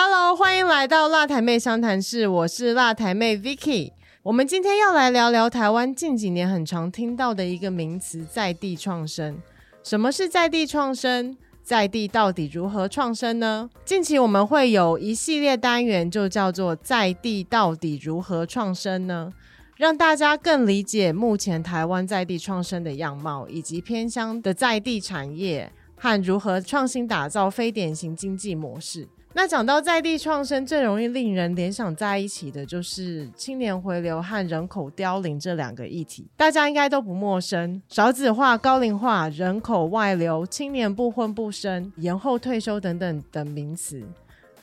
Hello，欢迎来到辣台妹相谈室，我是辣台妹 Vicky。我们今天要来聊聊台湾近几年很常听到的一个名词——在地创生。什么是在地创生？在地到底如何创生呢？近期我们会有一系列单元，就叫做“在地到底如何创生呢”，让大家更理解目前台湾在地创生的样貌，以及偏乡的在地产业和如何创新打造非典型经济模式。那讲到在地创生，最容易令人联想在一起的就是青年回流和人口凋零这两个议题，大家应该都不陌生。少子化、高龄化、人口外流、青年不婚不生、延后退休等等等名词。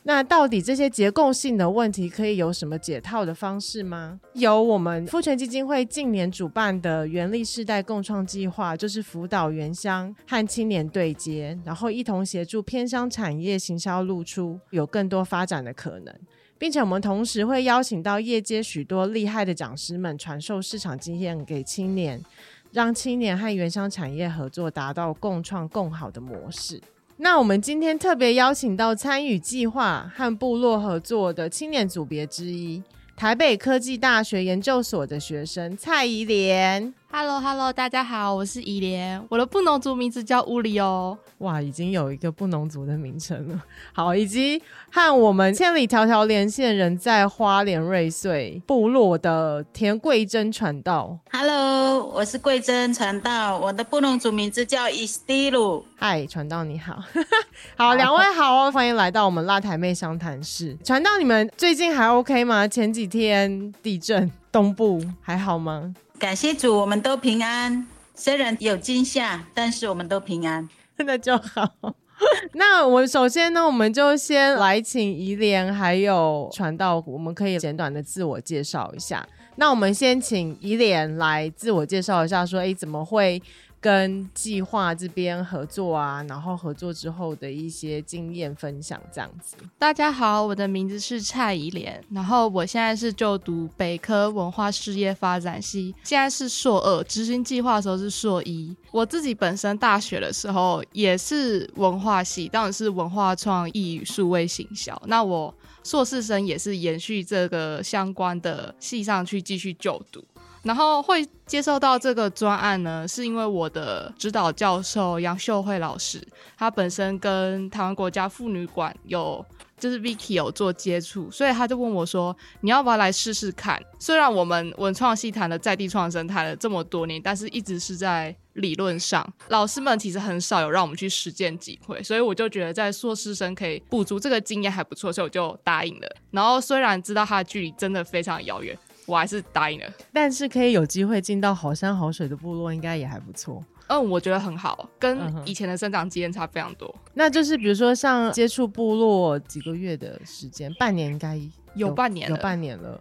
那到底这些结构性的问题可以有什么解套的方式吗？有我们富权基金会近年主办的原力世代共创计划，就是辅导原乡和青年对接，然后一同协助偏乡产业行销露出，有更多发展的可能，并且我们同时会邀请到业界许多厉害的讲师们，传授市场经验给青年，让青年和原乡产业合作，达到共创共好的模式。那我们今天特别邀请到参与计划和部落合作的青年组别之一，台北科技大学研究所的学生蔡怡莲。Hello，Hello，大家好，我是怡莲，我的布农族名字叫乌里哦。哇，已经有一个布农族的名称了。好，以及和我们千里迢迢连线人在花莲瑞穗部落的田桂珍传道。Hello，我是桂珍传道，我的布农族名字叫伊斯蒂鲁。嗨，传道你好，好，两位好哦，欢迎来到我们辣台妹商谈室。传道，你们最近还 OK 吗？前几天地震，东部还好吗？感谢主，我们都平安。虽然有惊吓，但是我们都平安，那就好。那我首先呢，我们就先来请怡莲还有传道，我们可以简短的自我介绍一下。那我们先请怡莲来自我介绍一下，说，哎，怎么会？跟计划这边合作啊，然后合作之后的一些经验分享，这样子。大家好，我的名字是蔡怡莲，然后我现在是就读北科文化事业发展系，现在是硕二，执行计划的时候是硕一。我自己本身大学的时候也是文化系，当然是文化创意与数位行销。那我硕士生也是延续这个相关的系上去继续就读。然后会接受到这个专案呢，是因为我的指导教授杨秀慧老师，他本身跟台湾国家妇女馆有就是 Vicky 有做接触，所以他就问我说：“你要不要来试试看？”虽然我们文创系谈的在地创生谈了这么多年，但是一直是在理论上，老师们其实很少有让我们去实践机会，所以我就觉得在硕士生可以补足这个经验还不错，所以我就答应了。然后虽然知道它的距离真的非常遥远。我还是答应了，但是可以有机会进到好山好水的部落，应该也还不错。嗯，我觉得很好，跟以前的生长经验差非常多。那就是比如说像接触部落几个月的时间，半年应该有半年，有半年了。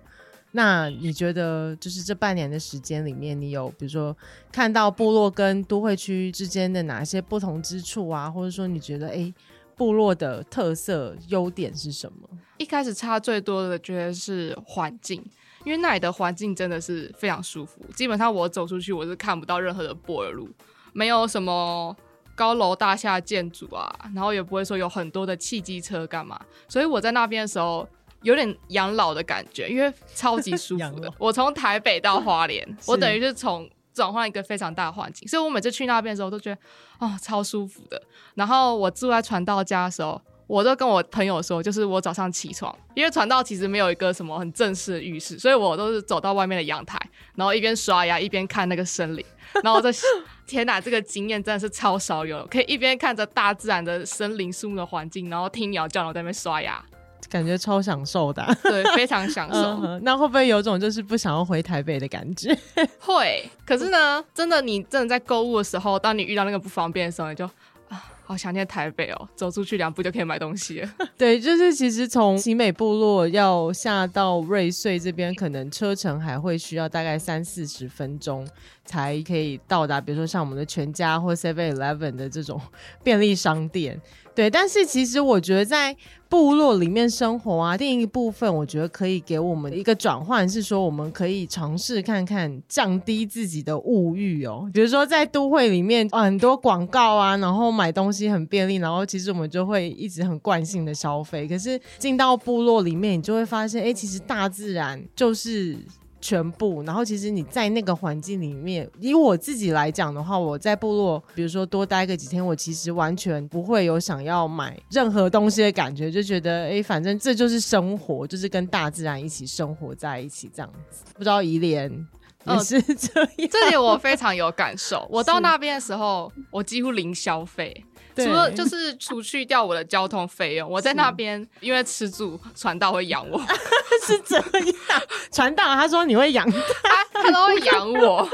那你觉得就是这半年的时间里面，你有比如说看到部落跟都会区之间的哪些不同之处啊？或者说你觉得哎，部落的特色优点是什么？一开始差最多的觉得是环境。因为那里的环境真的是非常舒服，基本上我走出去我是看不到任何的柏油路，没有什么高楼大厦建筑啊，然后也不会说有很多的汽机车干嘛，所以我在那边的时候有点养老的感觉，因为超级舒服的。我从台北到花莲，我等于是从转换一个非常大的环境，所以我每次去那边的时候都觉得哦超舒服的。然后我住在船道家的时候。我都跟我朋友说，就是我早上起床，因为传道其实没有一个什么很正式的浴室，所以我都是走到外面的阳台，然后一边刷牙一边看那个森林。然后我在天哪，这个经验真的是超少有，可以一边看着大自然的森林树木的环境，然后听鸟叫，然后在那边刷牙，感觉超享受的。对，非常享受。那会不会有种就是不想要回台北的感觉？会。可是呢，真的，你真的在购物的时候，当你遇到那个不方便的时候，你就。好想念台北哦，走出去两步就可以买东西。对，就是其实从奇美部落要下到瑞穗这边，可能车程还会需要大概三四十分钟才可以到达，比如说像我们的全家或 Seven Eleven 的这种便利商店。对，但是其实我觉得在部落里面生活啊，另一部分我觉得可以给我们一个转换，是说我们可以尝试看看降低自己的物欲哦。比如说在都会里面，很多广告啊，然后买东西很便利，然后其实我们就会一直很惯性的消费。可是进到部落里面，你就会发现，哎，其实大自然就是。全部，然后其实你在那个环境里面，以我自己来讲的话，我在部落，比如说多待个几天，我其实完全不会有想要买任何东西的感觉，就觉得哎，反正这就是生活，就是跟大自然一起生活在一起这样子。不知道怡莲也是这样，这里我非常有感受。我到那边的时候，我几乎零消费。对除了就是除去掉我的交通费用，我在那边因为吃住传道会养我，是这样。传道他说你会养，他他都会养我，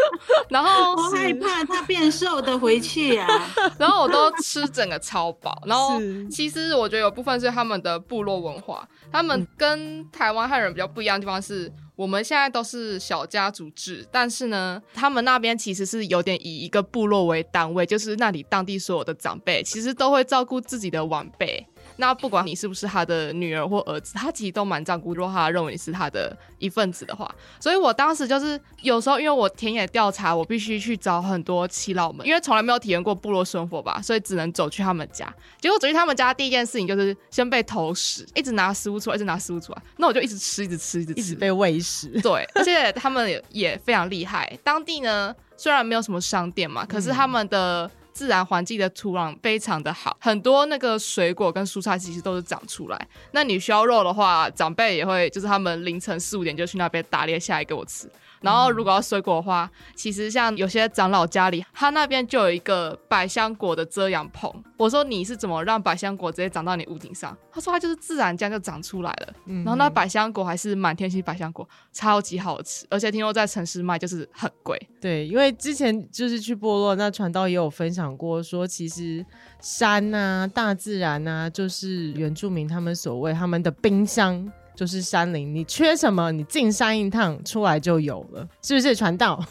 然后我害怕他变瘦的回去啊！然后我都吃整个超饱，然后其实我觉得有部分是他们的部落文化，他们跟台湾汉人比较不一样的地方是。我们现在都是小家族制，但是呢，他们那边其实是有点以一个部落为单位，就是那里当地所有的长辈其实都会照顾自己的晚辈。那不管你是不是他的女儿或儿子，他其实都蛮照顾。如果他认为你是他的一份子的话，所以我当时就是有时候因为我田野调查，我必须去找很多耆老们，因为从来没有体验过部落生活吧，所以只能走去他们家。结果走去他们家第一件事情就是先被投食，一直拿食物出来，一直拿食物出来，那我就一直吃，一直吃，一直吃，一直被喂食。对，而且他们也也非常厉害。当地呢，虽然没有什么商店嘛，可是他们的自然环境的土壤非常的好，很多那个水果跟蔬菜其实都是长出来。那你需要肉的话，长辈也会，就是他们凌晨四五点就去那边打猎下来给我吃。然后如果要水果的话，其实像有些长老家里，他那边就有一个百香果的遮阳棚。我说你是怎么让百香果直接长到你屋顶上？他说他就是自然这样就长出来了。然后那百香果还是满天星百香果，超级好吃，而且听说在城市卖就是很贵。对，因为之前就是去部落，那传道也有分享过，说其实山呐、大自然啊、就是原住民他们所谓他们的冰箱，就是山林。你缺什么，你进山一趟出来就有了，是不是？传道，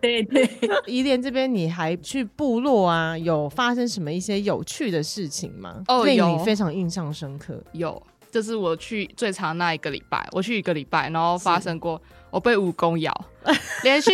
对 对，宜莲 这边你还去部落啊？有发生什么一些有趣的事情吗？令哦有你非常印象深刻。有，这是我去最长那一个礼拜，我去一个礼拜，然后发生过我被蜈蚣咬，连续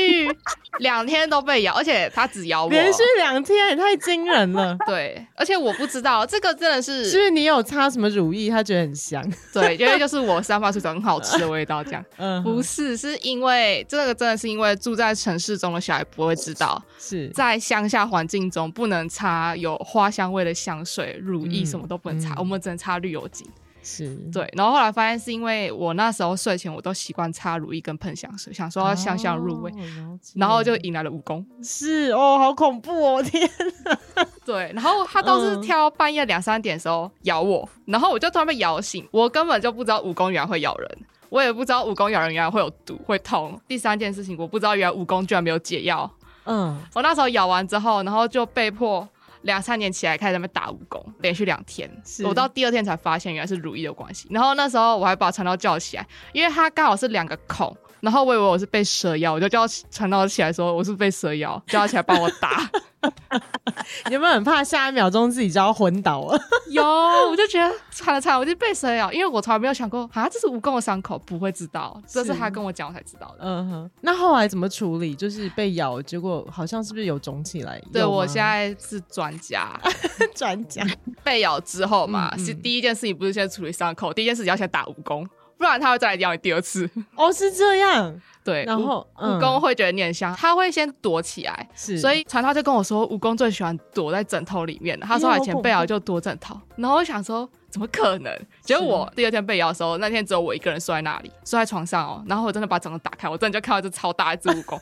两天都被咬，而且它只咬我，连续两天也太惊人了。对，而且我不知道这个真的是是不是你有擦什么乳液？它觉得很香。对，因为就是我散发出一种很好吃的味道，这样。嗯，不是，是因为这个真的是因为住在城市中的小孩不会知道，是在乡下环境中不能擦有花香味的香水、乳液，嗯什么都不能擦，嗯我们只能擦绿油精。是，对，然后后来发现是因为我那时候睡前我都习惯擦乳液跟喷香水，想说要香香入味，哦然后就引来了蜈蚣。是哦，好恐怖哦！天呐，对，然后它都是嗯挑半夜两三点的时候咬我，然后我就突然被咬醒，我根本就不知道蜈蚣原来会咬人。我也不知道蜈蚣咬人原来会有毒会痛。第三件事情，我不知道原来蜈蚣居然没有解药。嗯，我那时候咬完之后，然后就被迫两三年起来开始在那边打蜈蚣，连续两天是。我到第二天才发现原来是如意的关系。然后那时候我还把传道叫起来，因为他刚好是两个孔，然后我以为我是被蛇咬，我就叫传道起来说我是被蛇咬，叫他起来帮我打。你有没有很怕下一秒钟自己就要昏倒了？有，我就觉得惨了惨了，我就被蛇咬，因为我从来没有想过啊，这是蜈蚣的伤口，不会知道，这是他跟我讲我才知道的。嗯哼，那后来怎么处理？就是被咬，结果好像是不是有肿起来？对我现在是专家，专家，被咬之后嘛，嗯嗯是第一件事情不是先处理伤口，第一件事情要先打蜈蚣，不然他会再来咬你第二次。哦，是这样。对，然后嗯蜈蚣会觉得你很香，他会先躲起来。是，所以传涛就跟我说，蜈蚣最喜欢躲在枕头里面的。他说他以前被咬就躲枕头，然后我想说怎么可能？结果我第二天被咬的时候，那天只有我一个人睡在那里，睡在床上哦。然后我真的把枕头打开，我真的就看到这超大一只蜈蚣，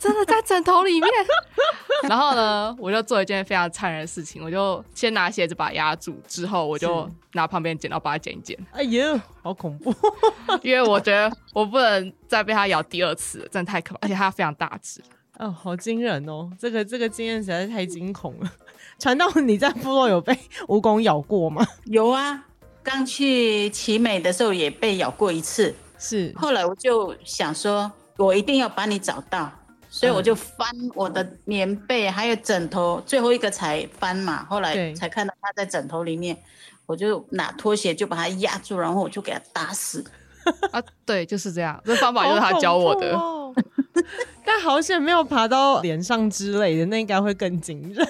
真的在枕头里面。然后呢，我就做一件非常残忍的事情，我就先拿鞋子把它压住，之后我就拿旁边剪刀把它剪一剪，哎呦，好恐怖！因为我觉得我不能再被它咬第二次了，真的太可怕，而且它非常大只。哦，好惊人哦！这个这个经验实在是太惊恐了。传道，你在部落有被蜈蚣咬过吗？有啊，刚去奇美的时候也被咬过一次。是，后来我就想说，我一定要把你找到，所以我就翻我的棉被还有枕头，最后一个才翻嘛。后来才看到他在枕头里面，我就拿拖鞋就把他压住，然后我就给他打死。啊，对，就是这样，这方法就是他教我的。但好险没有爬到脸上之类的，那应该会更惊人，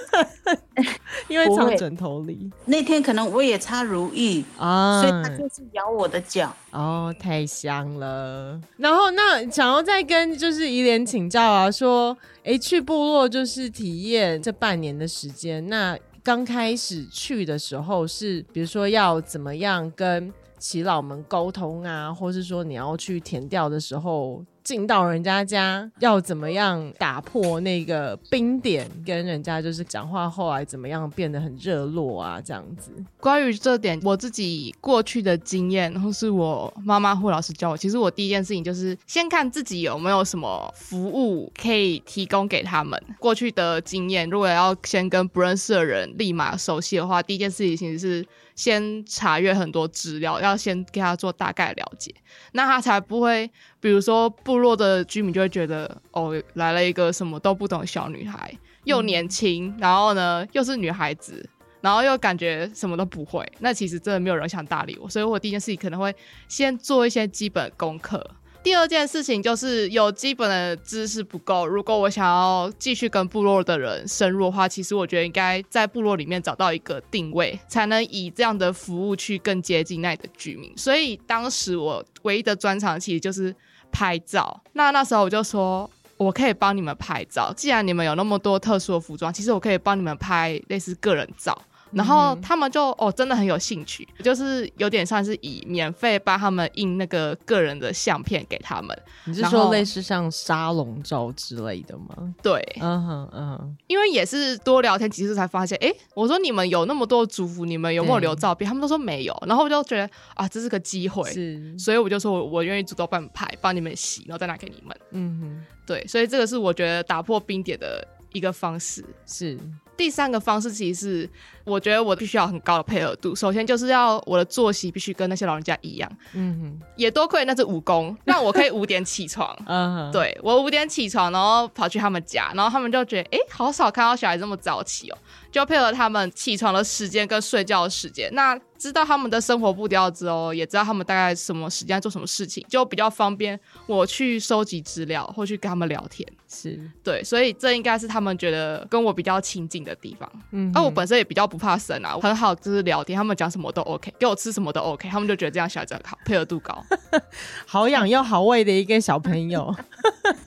因为藏枕头里那天可能我也擦如意，啊所以他就是咬我的脚。哦，太香了。然后那想要再跟就是怡莲请教啊，说，哎，去部落就是体验这半年的时间，那刚开始去的时候是，比如说要怎么样跟耆老们沟通啊，或是说你要去填调的时候。进到人家家要怎么样打破那个冰点，跟人家就是讲话，后来怎么样变得很热络啊，这样子。关于这点，我自己过去的经验，或是我妈妈或老师教我，其实我第一件事情就是先看自己有没有什么服务可以提供给他们。过去的经验，如果要先跟不认识的人立马熟悉的话，第一件事情其实是先查阅很多资料，要先给他做大概了解，那他才不会，比如说部落的居民就会觉得，哦，来了一个什么都不懂的小女孩，又年轻，然后呢又是女孩子。然后又感觉什么都不会，那其实真的没有人想搭理我，所以我第一件事情可能会先做一些基本功课。第二件事情就是有基本的知识不够，如果我想要继续跟部落的人深入的话，其实我觉得应该在部落里面找到一个定位，才能以这样的服务去更接近那里的居民。所以当时我唯一的专长其实就是拍照。那那时候我就说。我可以帮你们拍照，既然你们有那么多特殊的服装，其实我可以帮你们拍类似个人照。然后他们就哦，真的很有兴趣，就是有点像是以免费帮他们印那个个人的相片给他们。你是说类似像沙龙照之类的吗？对，嗯哼嗯哼，因为也是多聊天几次才发现，哎，我说你们有那么多祝福，你们有没有留照片？他们都说没有，然后我就觉得啊，这是个机会，是，所以我就说我我愿意主动帮你们拍，帮你们洗，然后再拿给你们。嗯哼，对，所以这个是我觉得打破冰点的一个方式。是，第三个方式其实是，我觉得我必须要很高的配合度。首先就是要我的作息必须跟那些老人家一样，嗯哼，也多亏那只武功，让我可以五点起床。嗯哼，对我五点起床，然后跑去他们家，然后他们就觉得，哎，好少看到小孩这么早起哦，就配合他们起床的时间跟睡觉的时间。那知道他们的生活步调之后，也知道他们大概什么时间做什么事情，就比较方便我去收集资料或去跟他们聊天。是，对，所以这应该是他们觉得跟我比较亲近的地方。嗯哼，那、我本身也比较不怕生啊，很好，就是聊天，他们讲什么都 OK，给我吃什么都 OK，他们就觉得这样小孩子很好，配合度高。好养又好喂的一个小朋友。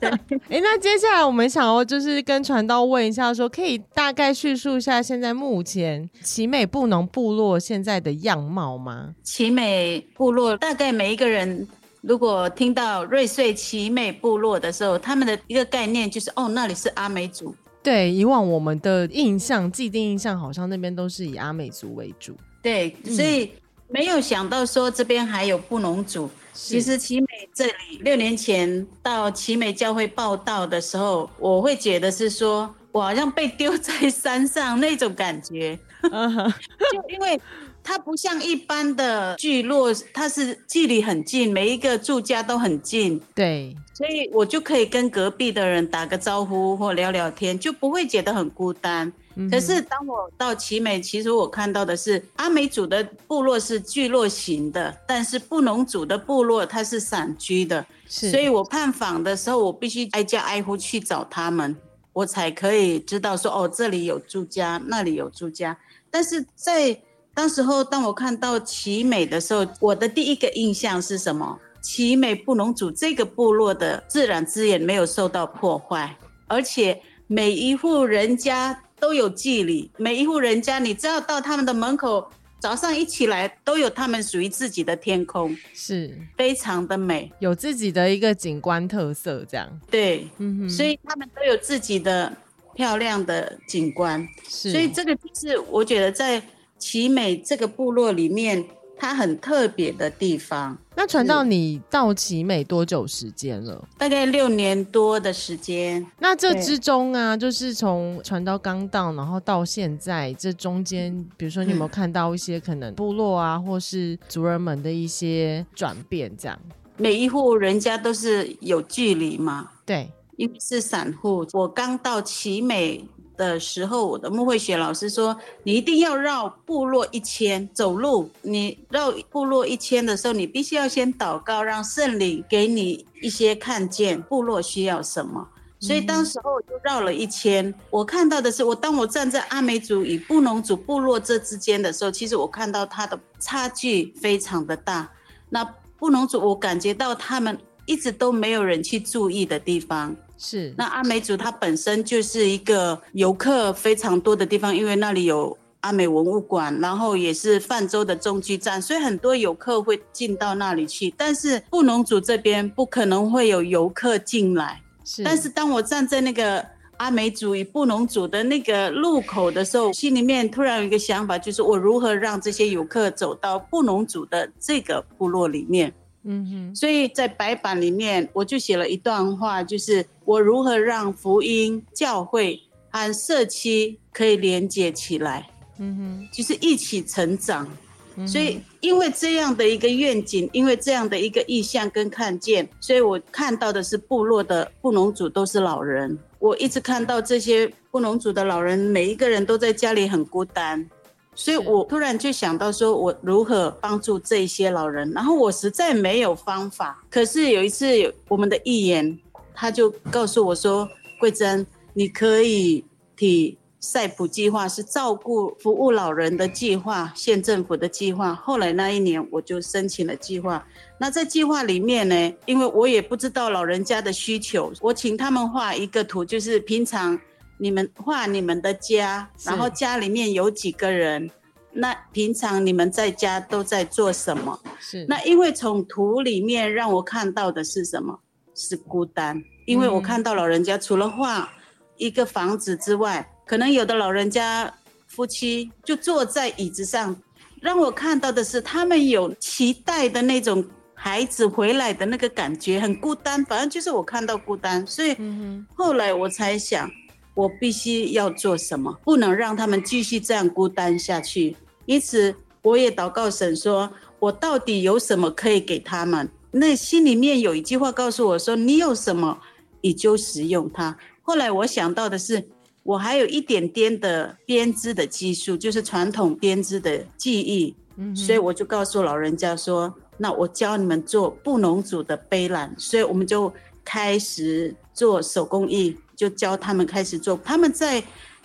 哎、那接下来我们想要就是跟传道问一下说可以大概叙述一下现在目前奇美布农部落现在的样貌吗？奇美部落大概每一个人，如果听到瑞穗奇美部落的时候，他们的一个概念就是哦，那里是阿美族。对，以往我们的印象、既定印象，好像那边都是以阿美族为主。对，所以没有想到说这边还有布农族。其实奇美这里六年前到奇美教会报道的时候，我会觉得是说我好像被丢在山上那种感觉，因为它不像一般的聚落，它是距离很近，每一个住家都很近，对，所以我就可以跟隔壁的人打个招呼或聊聊天，就不会觉得很孤单。可是当我到奇美，其实我看到的是阿美族的部落是聚落型的，但是布农族的部落它是散居的，是，所以我探访的时候，我必须挨家挨户去找他们，我才可以知道说哦，这里有住家，那里有住家。但是在当时候，当我看到奇美的时候，我的第一个印象是什么？奇美布农族这个部落的自然资源没有受到破坏，而且每一户人家都有距离，每一户人家你只要到他们的门口，早上一起来都有他们属于自己的天空，是。非常的美。有自己的一个景观特色，这样。对，所以他们都有自己的漂亮的景观，是，所以这个就是我觉得在奇美这个部落里面，它很特别的地方。那传到你到奇美多久时间了？大概六年多的时间。那这之中啊，就是从传到刚到，然后到现在这中间，比如说你有没有看到一些可能部落啊，或是族人们的一些转变？这样，每一户人家都是有距离嘛？对，因为是散户。我刚到奇美。的时候，我的木慧雪老师说，你一定要绕部落一圈走路。你绕部落一圈的时候，你必须要先祷告，让圣灵给你一些看见部落需要什么。所以当时候我就绕了一圈，我看到的是，我当我站在阿美族与布农族部落这之间的时候，其实我看到它的差距非常的大。那布农族，我感觉到他们一直都没有人去注意的地方。是，那阿美族它本身就是一个游客非常多的地方，因为那里有阿美文物馆，然后也是泛舟的中继站，所以很多游客会进到那里去。但是布农族这边不可能会有游客进来。是，但是当我站在那个阿美族与布农族的那个路口的时候，心里面突然有一个想法，就是我如何让这些游客走到布农族的这个部落里面。嗯哼，所以在白板里面我就写了一段话，就是我如何让福音教会和社区可以连接起来，嗯哼，就是一起成长。所以因为这样的一个愿景，因为这样的一个意向跟看见，所以我看到的是部落的布农族都是老人，我一直看到这些布农族的老人，每一个人都在家里很孤单。所以我突然就想到，说我如何帮助这些老人，然后我实在没有方法。可是有一次，我们的议员他就告诉我说：“桂珍，你可以提赛普计划，是照顾服务老人的计划，县政府的计划。”后来那一年，我就申请了计划。那在计划里面呢，因为我也不知道老人家的需求，我请他们画一个图，就是平常。你们画你们的家，然后家里面有几个人？那平常你们在家都在做什么？是那因为从图里面让我看到的是什么？是孤单。因为我看到老人家除了画一个房子之外，可能有的老人家夫妻就坐在椅子上，让我看到的是他们有期待的那种孩子回来的那个感觉，很孤单。反正就是我看到孤单，所以后来我才想。我必须要做什么？不能让他们继续这样孤单下去。因此，我也祷告神说：“我到底有什么可以给他们？”那心里面有一句话告诉我说：“你有什么，你就使用它。”后来我想到的是，我还有一点点的编织的技术，就是传统编织的技艺。所以我就告诉老人家说：“那我教你们做布农族的背篮。”所以我们就开始做手工艺。就教他们开始做。他们在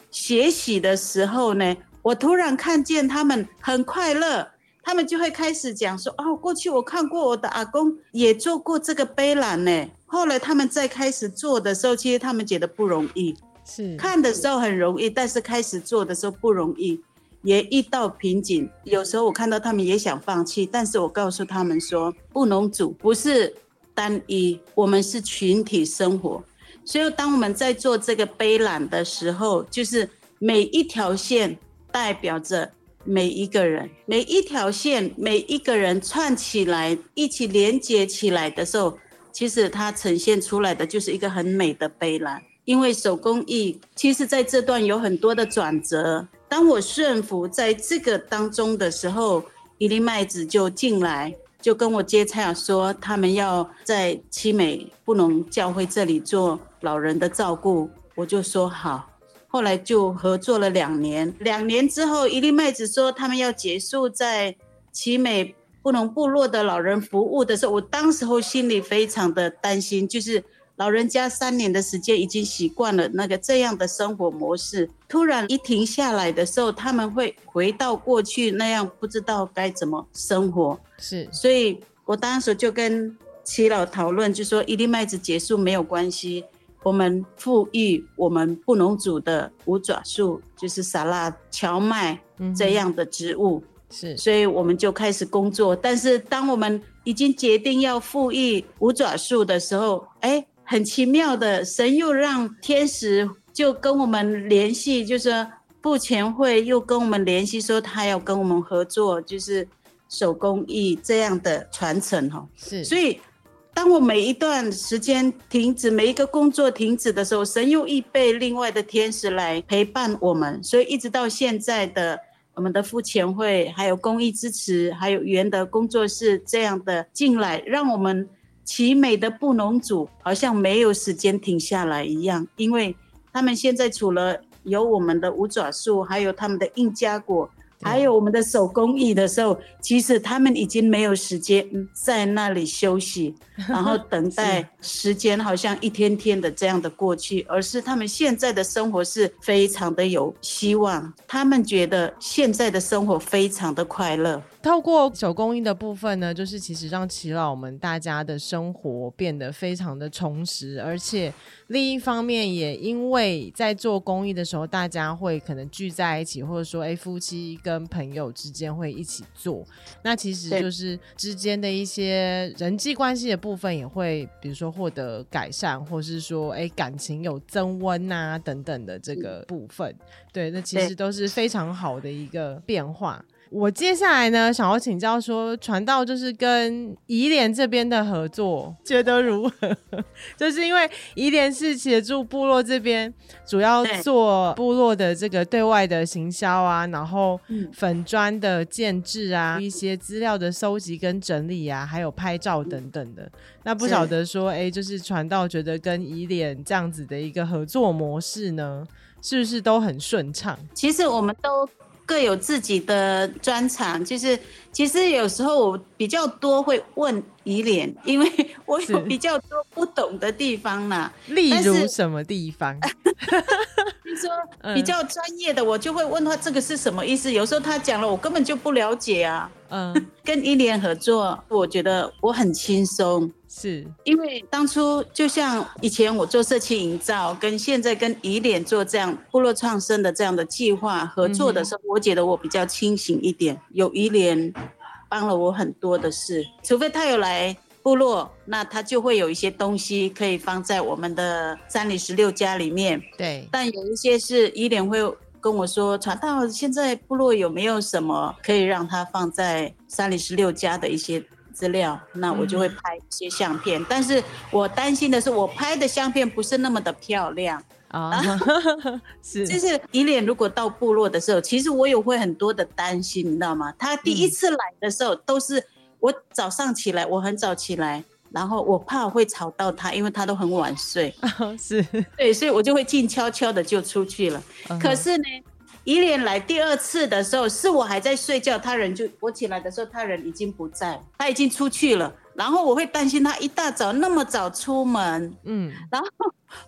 学习的时候呢，我突然看见他们很快乐，他们就会开始讲说：“哦，过去我看过我的阿公也做过这个杯篮呢。”后来他们在开始做的时候，其实他们觉得不容易。是看的时候很容易，但是开始做的时候不容易，也遇到瓶颈。有时候我看到他们也想放弃，但是我告诉他们说：“不能组不是单一，我们是群体生活。”所以，当我们在做这个背篮的时候，就是每一条线代表着每一个人，每一条线每一个人串起来，一起连接起来的时候，其实它呈现出来的就是一个很美的背篮。因为手工艺，其实在这段有很多的转折。当我顺服在这个当中的时候，一粒麦子就进来。就跟我接洽说，他们要在奇美布农教会这里做老人的照顾，我就说好。后来就合作了两年，两年之后，一粒麦子说他们要结束在奇美布农部落的老人服务的时候，我当时候心里非常的担心，就是。老人家三年的时间已经习惯了那个这样的生活模式，突然一停下来的时候，他们会回到过去那样，不知道该怎么生活。是，所以我当时就跟齐老讨论，就说一粒麦子结束没有关系，我们富裕我们不能煮的五爪树，就是沙拉荞麦这样的植物。是，所以我们就开始工作。但是当我们已经决定要复育五爪树的时候，哎。很奇妙的，神又让天使就跟我们联系，就是布前会又跟我们联系，说他要跟我们合作，就是手工艺这样的传承哈。是，所以，当我每一段时间停止，每一个工作停止的时候，神又预备另外的天使来陪伴我们。所以，一直到现在的我们的付钱会，还有公益支持，还有原的工作室这样的进来，让我们奇美的布农组好像没有时间停下来一样，因为他们现在除了有我们的五爪树，还有他们的印加果。还有我们的手工艺的时候，其实他们已经没有时间在那里休息，然后 等待时间好像一天天的这样的过去，而是他们现在的生活是非常的有希望，他们觉得现在的生活非常的快乐。透过手工艺的部分呢，就是其实让耆老们大家的生活变得非常的充实，而且另一方面也因为在做公益的时候，大家会可能聚在一起，或者说哎夫妻跟朋友之间会一起做，那其实就是之间的一些人际关系的部分也会，比如说获得改善，或是说哎感情有增温啊等等的这个部分，对，那其实都是非常好的一个变化。我接下来呢，想要请教说，传道就是跟宜莲这边的合作，觉得如何？就是因为宜莲是协助部落这边，主要做部落的这个对外的行销啊，然后粉砖的建制啊，一些资料的收集跟整理啊，还有拍照等等的。那不晓得说，哎，就是传道觉得跟宜莲这样子的一个合作模式呢，是不是都很顺畅？其实我们都。各有自己的专长，就是其实有时候我比较多会问依脸，因为我有比较多不懂的地方啦。例如什么地方？就说比较专业的，我就会问他这个是什么意思。有时候他讲了，我根本就不了解啊。嗯，跟伊莲合作，我觉得我很轻松，是因为当初就像以前我做社区营造，跟现在跟伊莲做这样部落创生的这样的计划合作的时候，我觉得我比较清醒一点。有伊莲帮了我很多的事，除非他有来。部落，那他就会有一些东西可以放在我们的三里十六家里面。对，但有一些是依莲会跟我说，传到现在部落有没有什么可以让他放在三里十六家的一些资料？那我就会拍一些相片。但是我担心的是，我拍的相片不是那么的漂亮啊。是，就是依莲如果到部落的时候，其实我有会很多的担心，你知道吗？他第一次来的时候都是。我早上起来，我很早起来，然后我怕会吵到他，因为他都很晚睡。是对，所以我就会静悄悄的就出去了。可是呢，姨莲来第二次的时候，是我还在睡觉，他人就我起来的时候，他人已经不在，他已经出去了。然后我会担心他一大早那么早出门，嗯，然后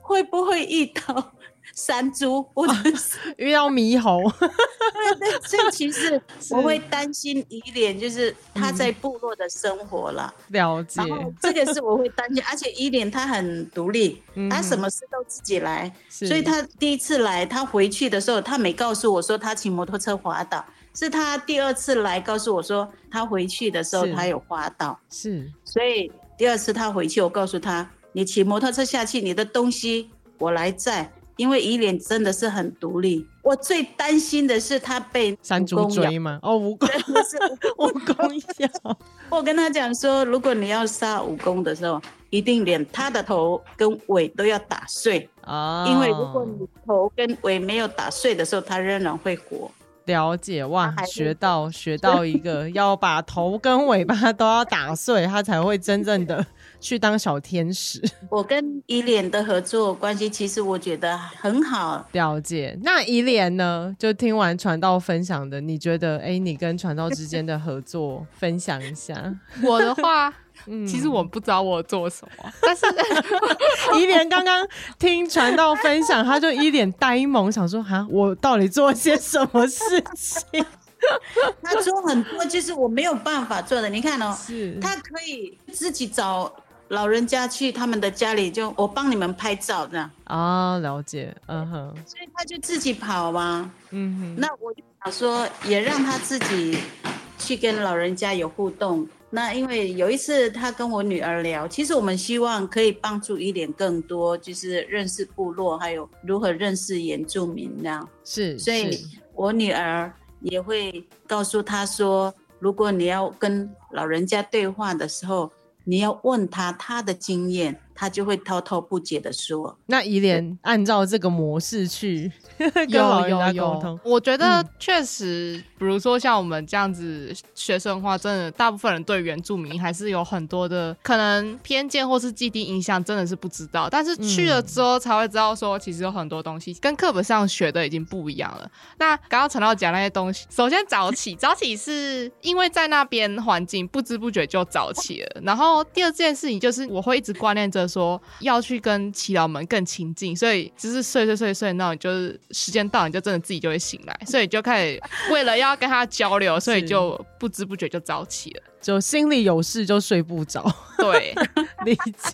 会不会遇到？山猪，或者是 遇到猕猴，对对，所以其实我会担心一点，就是他在部落的生活了。了解，这个是我会担心，而且一点他很独立，他什么事都自己来，所以他第一次来，他回去的时候，他没告诉我说他骑摩托车滑倒，是他第二次来告诉我说他回去的时候他有滑倒，是，所以第二次他回去，我告诉他，你骑摩托车下去，你的东西我来载。因为姨莲真的是很独立，我最担心的是他被山猪追吗？哦，蜈蚣是蜈蚣咬。我跟他讲说，如果你要杀蜈蚣的时候，一定连他的头跟尾都要打碎啊！因为如果你头跟尾没有打碎的时候，它仍然会活。了解哇，学到学到一个，要把头跟尾巴都要打碎，它才会真正的。去当小天使。我跟依莲的合作关系，其实我觉得很好。了解。那依莲呢？就听完传道分享的，你觉得？哎，你跟传道之间的合作，分享一下。我的话，其实我不知道我做什么。但是 依莲刚刚听传道分享，他就一脸呆萌，想说：哈，我到底做些什么事情？他做很多，就是我没有办法做的。你看哦，是他可以自己找。老人家去他们的家里，就我帮你们拍照这样啊，了解，嗯哼，所以他就自己跑嘛，嗯哼，那我就想说，也让他自己去跟老人家有互动。那因为有一次他跟我女儿聊，其实我们希望可以帮助一点更多，就是认识部落，还有如何认识原住民那样。是，所以我女儿也会告诉他说。如果你要跟老人家对话的时候，你要问他他的经验，他就会滔滔不绝的说。那怡莲按照这个模式去 跟老人家沟通，我觉得确实，比如说像我们这样子学生的话，真的大部分人对原住民还是有很多的可能偏见或是既定印象，真的是不知道。但是去了之后才会知道，说其实有很多东西跟课本上学的已经不一样了。那刚刚陈老讲那些东西，首先早起，早起是因为在那边环境不知不觉就早起了。然后第二件事情就是，我会一直挂念着说要去跟祈祷门更亲近，所以只是睡睡睡睡，那种就是。时间到，你就真的自己就会醒来，所以就开始为了要跟他交流，所以就不知不觉就早起了，就心里有事就睡不着。对，理解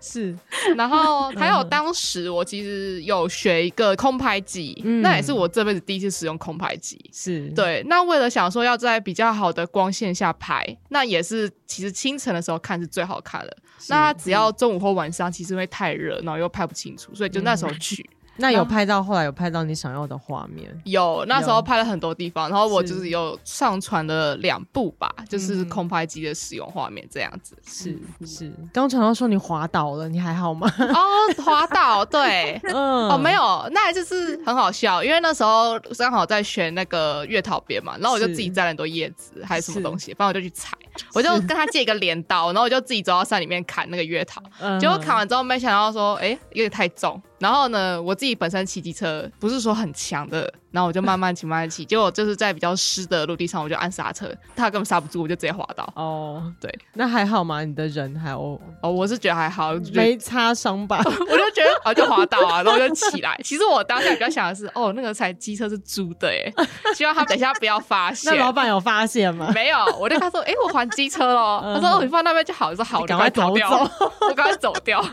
是。然后还有当时我其实有学一个空拍机，那也是我这辈子第一次使用空拍机。是对。那为了想说要在比较好的光线下拍，那也是其实清晨的时候看是最好看的。那只要中午或晚上，其实会太热，然后又拍不清楚，所以就那时候去。那有拍到后来有拍到你想要的画面？有，那时候拍了很多地方，然后我就是有上传了两部吧，就是空拍机的使用画面这样子。是是，刚传到说你滑倒了，你还好吗？哦，滑倒，对，嗯，哦，没有，那就是很好笑，因为那时候刚好在选那个月桃边嘛，然后我就自己摘了很多叶子还是什么东西，反正我就去采，我就跟他借一个镰刀，然后我就自己走到山里面砍那个月桃，结果砍完之后没想到说，哎，有点太重。然后呢，我自己本身骑机车不是说很强的。然后我就慢慢骑，慢慢骑，结果就是在比较湿的陆地上，我就按刹车，他根本刹不住，我就直接滑倒。哦，对，那还好吗？你的人还哦，哦，我是觉得还好，没擦伤吧？我就觉得啊，就滑倒啊，然后就起来。其实我当下比较想的是，哦，那个才机车是租的，哎，希望他等一下不要发现。那老板有发现吗？没有，我就他说，哎，我还机车喽。他说，哦，你放那边就好。我说好，赶快逃掉，我赶快走掉。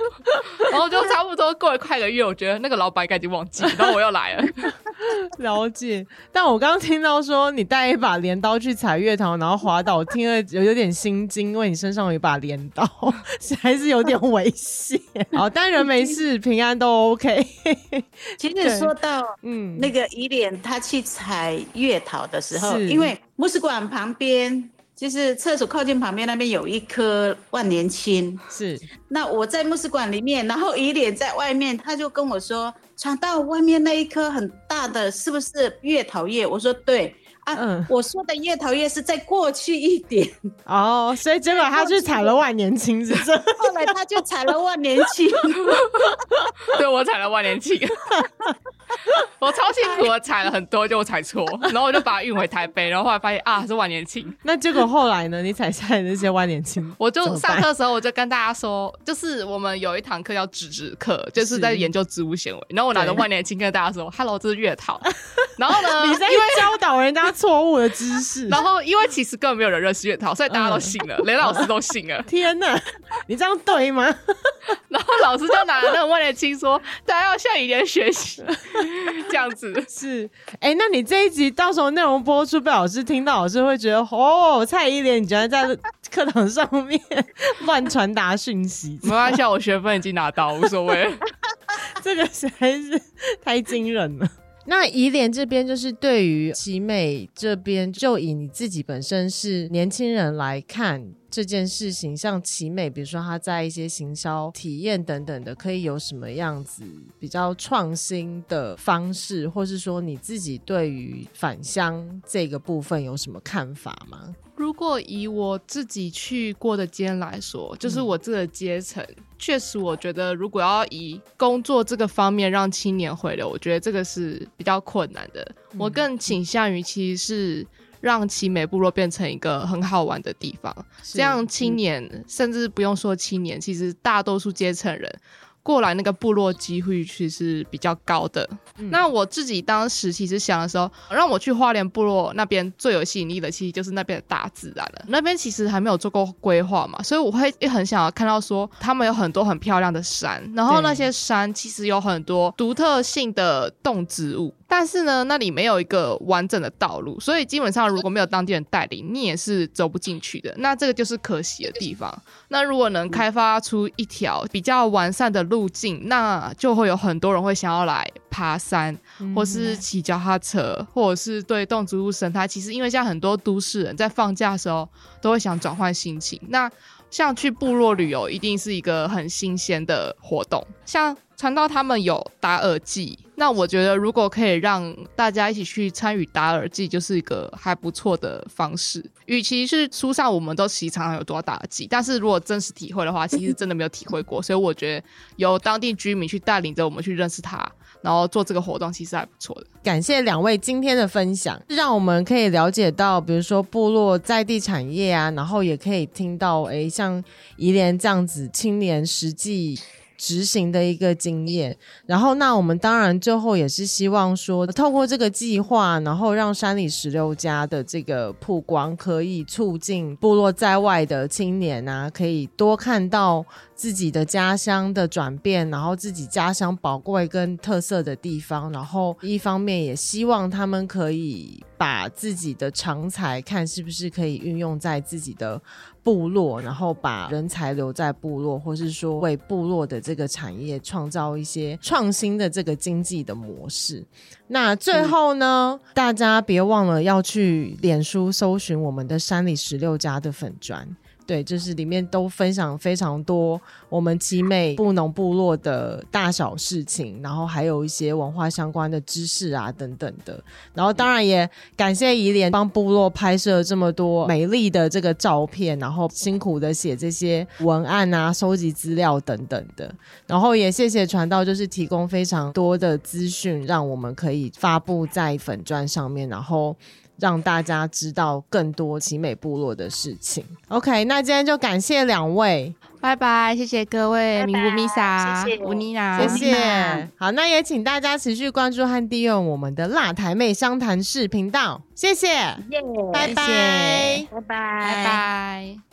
然后就差不多过了快一个月，我觉得那个老板应该已经忘记，然后我又来了。了解，但我刚刚听到说你带一把镰刀去采月桃，然后滑倒，听了有有点心惊，因为你身上有一把镰刀，还是有点危险。好，但人没事，平安都 OK。其实说到嗯，那个伊莲他去采月桃的时候，因为牧师馆旁边就是厕所靠近旁边那边有一棵万年青，是。那我在牧师馆里面，然后以脸在外面，他就跟我说。传到外面那一颗很大的，是不是月桃叶？我说对啊，我说的月桃叶是再过去一点哦，所以结果他去采了万年青，是这？后来他就采了万年青，对我采了万年青。我超辛苦，我踩了很多，就踩错，然后我就把它运回台北，然后后来发现啊是万年青。那结果后来呢？你踩下来那些万年青，我就上课的时候我就跟大家说，就是我们有一堂课叫植植课，就是在研究植物纤维。然后我拿着万年青跟大家说：“Hello，这是月桃。”然后呢，你在教导人家错误的知识。然后因为其实根本没有人认识月涛，所以大家都信了，连老师都信了。天哪，你这样对吗？然后老师就拿那个万年青说：“大家要向以莲学习。”这样子是，哎，那你这一集到时候内容播出被老师听到，老师会觉得哦，蔡依莲，你居然在课堂上面乱传达讯息？没关系，我学分已经拿到，无所谓。这个实在是太惊人了。那颐莲这边就是对于奇美这边，就以你自己本身是年轻人来看。这件事情，像奇美，比如说他在一些行销体验等等的，可以有什么样子比较创新的方式，或是说你自己对于返乡这个部分有什么看法吗？如果以我自己去过的街来说，就是我这个阶层，确实我觉得如果要以工作这个方面让青年回流，我觉得这个是比较困难的。我更倾向于其实是。让奇美部落变成一个很好玩的地方，这样青年甚至不用说青年，其实大多数阶层人。过来那个部落机会其实比较高的。那我自己当时其实想的时候，让我去花莲部落那边最有吸引力的，其实就是那边的大自然了。那边其实还没有做过规划嘛，所以我会也很想要看到说，他们有很多很漂亮的山，然后那些山其实有很多独特性的动植物，但是呢，那里没有一个完整的道路，所以基本上如果没有当地人带领，你也是走不进去的。那这个就是可惜的地方。那如果能开发出一条比较完善的路，径，那就会有很多人会想要来爬山，或是骑脚踏车，或者是对动植物生态。其实因为像很多都市人在放假的时候都会想转换心情，那像去部落旅游一定是一个很新鲜的活动，像。传道他们有打耳季，那我觉得如果可以让大家一起去参与打耳季，就是一个还不错的方式。与其是书上我们都其实常有多少打耳季，但是如果真实体会的话，其实真的没有体会过。所以我觉得由当地居民去带领着我们去认识它，然后做这个活动，其实还不错的。感谢两位今天的分享，让我们可以了解到，比如说部落在地产业啊，然后也可以听到，哎，像宜莲这样子青年实际。执行的一个经验，然后那我们当然最后也是希望说，透过这个计划，然后让山里十六家的这个曝光，可以促进部落在外的青年啊，可以多看到。自己的家乡的转变，然后自己家乡宝贵跟特色的地方，然后一方面也希望他们可以把自己的长才看是不是可以运用在自己的部落，然后把人才留在部落，或是说为部落的这个产业创造一些创新的这个经济的模式。那最后呢，大家别忘了要去脸书搜寻我们的山里十六家的粉砖。对，就是里面都分享非常多我们奇美布农部落的大小事情，然后还有一些文化相关的知识啊等等的。然后当然也感谢怡莲帮部落拍摄这么多美丽的这个照片，然后辛苦的写这些文案啊、收集资料等等的。然后也谢谢传道，就是提供非常多的资讯，让我们可以发布在粉砖上面，然后。让大家知道更多奇美部落的事情。OK，那今天就感谢两位，拜拜，谢谢各位，米布米莎，谢谢。吴妮娜，谢谢。好，那也请大家持续关注和订阅我们的辣台妹相谈室频道，谢谢，耶，拜拜，拜拜，拜拜。